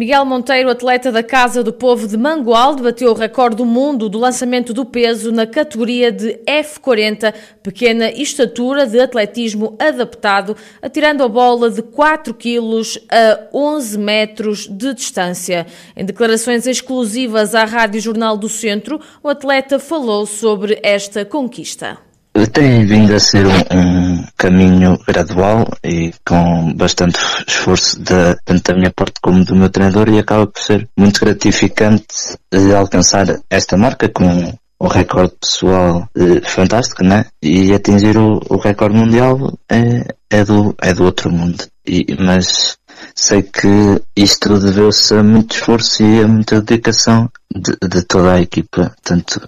Miguel Monteiro, atleta da Casa do Povo de Mangualde, bateu o recorde do mundo do lançamento do peso na categoria de F40, pequena estatura de atletismo adaptado, atirando a bola de 4 kg a 11 metros de distância. Em declarações exclusivas à Rádio Jornal do Centro, o atleta falou sobre esta conquista. Tem vindo a ser um, um, caminho gradual e com bastante esforço de, tanto da minha parte como do meu treinador e acaba por ser muito gratificante alcançar esta marca com um recorde pessoal eh, fantástico, né? E atingir o, o recorde mundial é, é, do, é do outro mundo. E, mas sei que isto deveu-se a muito esforço e a muita dedicação de, de toda a equipa, tanto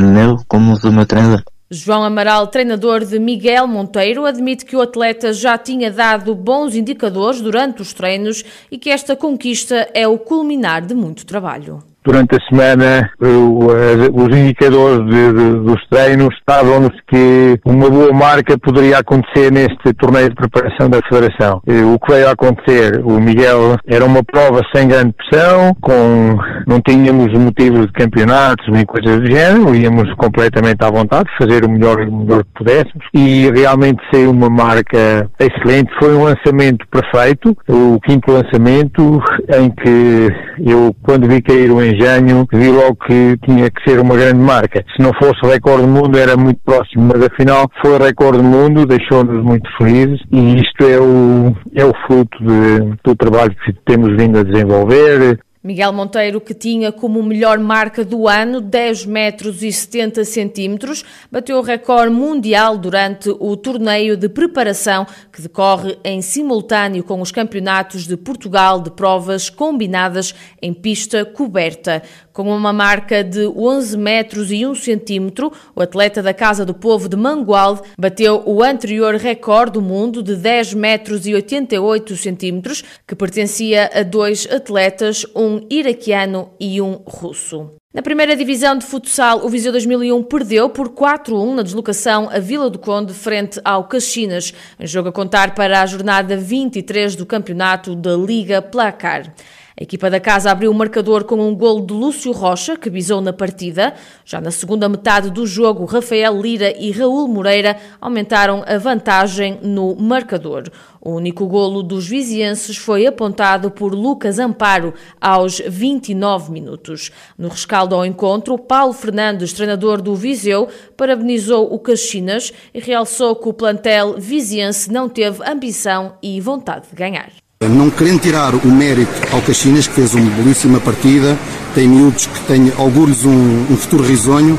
meu como do meu treinador. João Amaral, treinador de Miguel Monteiro, admite que o atleta já tinha dado bons indicadores durante os treinos e que esta conquista é o culminar de muito trabalho durante a semana os indicadores de, de, dos treinos estavam-nos que uma boa marca poderia acontecer neste torneio de preparação da Federação. O que veio a acontecer, o Miguel era uma prova sem grande pressão, com, não tínhamos motivos de campeonatos nem coisas do género, íamos completamente à vontade, fazer o melhor, o melhor que pudéssemos e realmente saiu uma marca excelente. Foi um lançamento perfeito, o quinto lançamento em que eu, quando vi cair o engenho, vi logo que tinha que ser uma grande marca. Se não fosse recorde do mundo, era muito próximo, mas afinal foi recorde do mundo, deixou-nos muito felizes e isto é o, é o fruto de, do trabalho que temos vindo a desenvolver, Miguel Monteiro, que tinha como melhor marca do ano 10 metros e 70 centímetros, bateu o recorde mundial durante o torneio de preparação que decorre em simultâneo com os campeonatos de Portugal de provas combinadas em pista coberta. Com uma marca de 11 metros e 1 centímetro, o atleta da Casa do Povo de Mangualde bateu o anterior recorde do mundo de 10 metros e 88 centímetros, que pertencia a dois atletas, um iraquiano e um russo. Na primeira divisão de futsal, o Viseu 2001 perdeu por 4-1 na deslocação a Vila do Conde frente ao Caxinas, jogo a contar para a jornada 23 do campeonato da Liga Placar. A equipa da casa abriu o marcador com um golo de Lúcio Rocha, que bisou na partida. Já na segunda metade do jogo, Rafael Lira e Raul Moreira aumentaram a vantagem no marcador. O único golo dos vizienses foi apontado por Lucas Amparo aos 29 minutos. No rescaldo ao encontro, Paulo Fernandes, treinador do Viseu, parabenizou o Caxinas e realçou que o plantel viziense não teve ambição e vontade de ganhar. Não querendo tirar o mérito ao Caxinas, que fez uma belíssima partida, tem miúdos que têm augúrios um, um futuro risonho,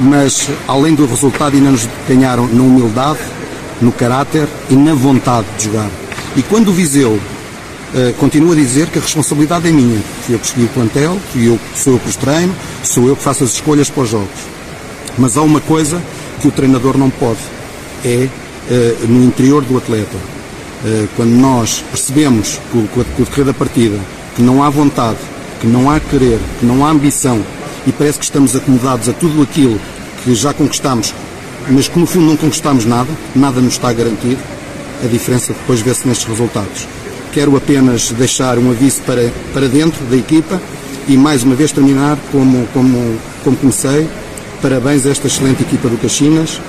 mas além do resultado ainda nos ganharam na humildade, no caráter e na vontade de jogar. E quando o Viseu uh, continua a dizer que a responsabilidade é minha, fui eu que escolhi o plantel, fui eu, sou eu que os treino, sou eu que faço as escolhas para os jogos. Mas há uma coisa que o treinador não pode, é uh, no interior do atleta quando nós percebemos, com o decorrer da partida, que não há vontade, que não há querer, que não há ambição e parece que estamos acomodados a tudo aquilo que já conquistamos, mas que no fundo não conquistamos nada, nada nos está garantido, a diferença depois vê-se nestes resultados. Quero apenas deixar um aviso para, para dentro da equipa e mais uma vez terminar como, como, como comecei. Parabéns a esta excelente equipa do Caxinas,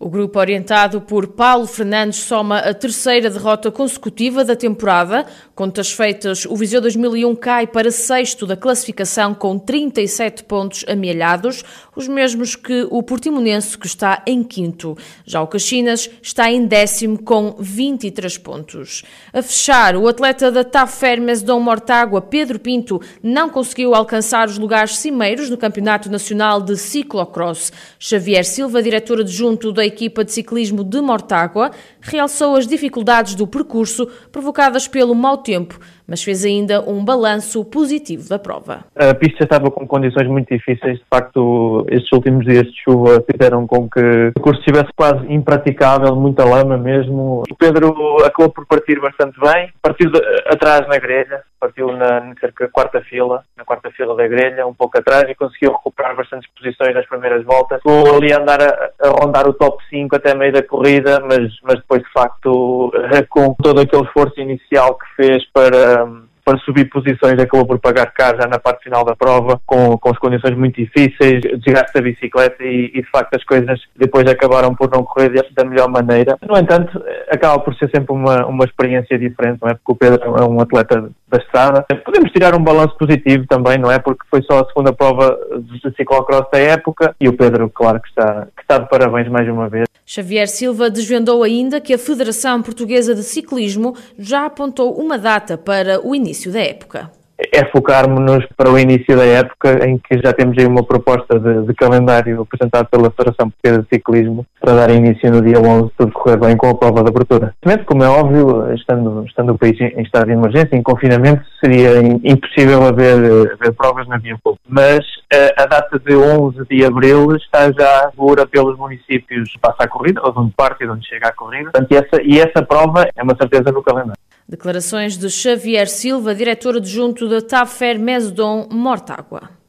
o grupo orientado por Paulo Fernandes soma a terceira derrota consecutiva da temporada. Contas feitas, o Viseu 2001 cai para sexto da classificação com 37 pontos amealhados, os mesmos que o Portimonense, que está em quinto. Já o Caxinas está em décimo com 23 pontos. A fechar, o atleta da TAF Fermes Dom Mortágua, Pedro Pinto, não conseguiu alcançar os lugares cimeiros no Campeonato Nacional de Ciclocross. Xavier Silva, diretor adjunto da equipa de ciclismo de Mortágua, realçou as dificuldades do percurso provocadas pelo mau tempo, mas fez ainda um balanço positivo da prova. A pista estava com condições muito difíceis, de facto, estes últimos dias de chuva fizeram com que o curso estivesse quase impraticável, muita lama mesmo. O Pedro acabou por partir bastante bem, partiu de, atrás na grelha, partiu na, na cerca quarta fila, na quarta fila da grelha, um pouco atrás, e conseguiu recuperar bastantes posições nas primeiras voltas. Vou ali andar a, a, rondar o top 5 até meio da corrida, mas, mas depois, de facto, com todo aquele esforço inicial que fez para um, para subir posições acabou por pagar caro já na parte final da prova, com, com as condições muito difíceis, desgaste da bicicleta e, e, de facto as coisas depois acabaram por não correr da melhor maneira. No entanto, acaba por ser sempre uma, uma experiência diferente, não é? Porque o Pedro é um atleta da estrada. Podemos tirar um balanço positivo também, não é? Porque foi só a segunda prova de ciclocross da época e o Pedro, claro que está, que está de parabéns mais uma vez. Xavier Silva desvendou ainda que a Federação Portuguesa de Ciclismo já apontou uma data para o início da época é focarmos-nos para o início da época em que já temos aí uma proposta de, de calendário apresentado pela Federação Portuguesa de Ciclismo para dar início no dia 11, se tudo correr bem com a prova de abertura. Como é óbvio, estando, estando o país em estado de emergência, em confinamento, seria impossível haver, haver provas na via pública. Mas a, eh, a data de 11 de abril está já segura pelos municípios passa a corrida, ou de onde parte e de onde chega a corrida. Portanto, e essa, e essa prova é uma certeza no calendário. Declarações de Xavier Silva, diretor adjunto da TAFER Mesdon Mortágua.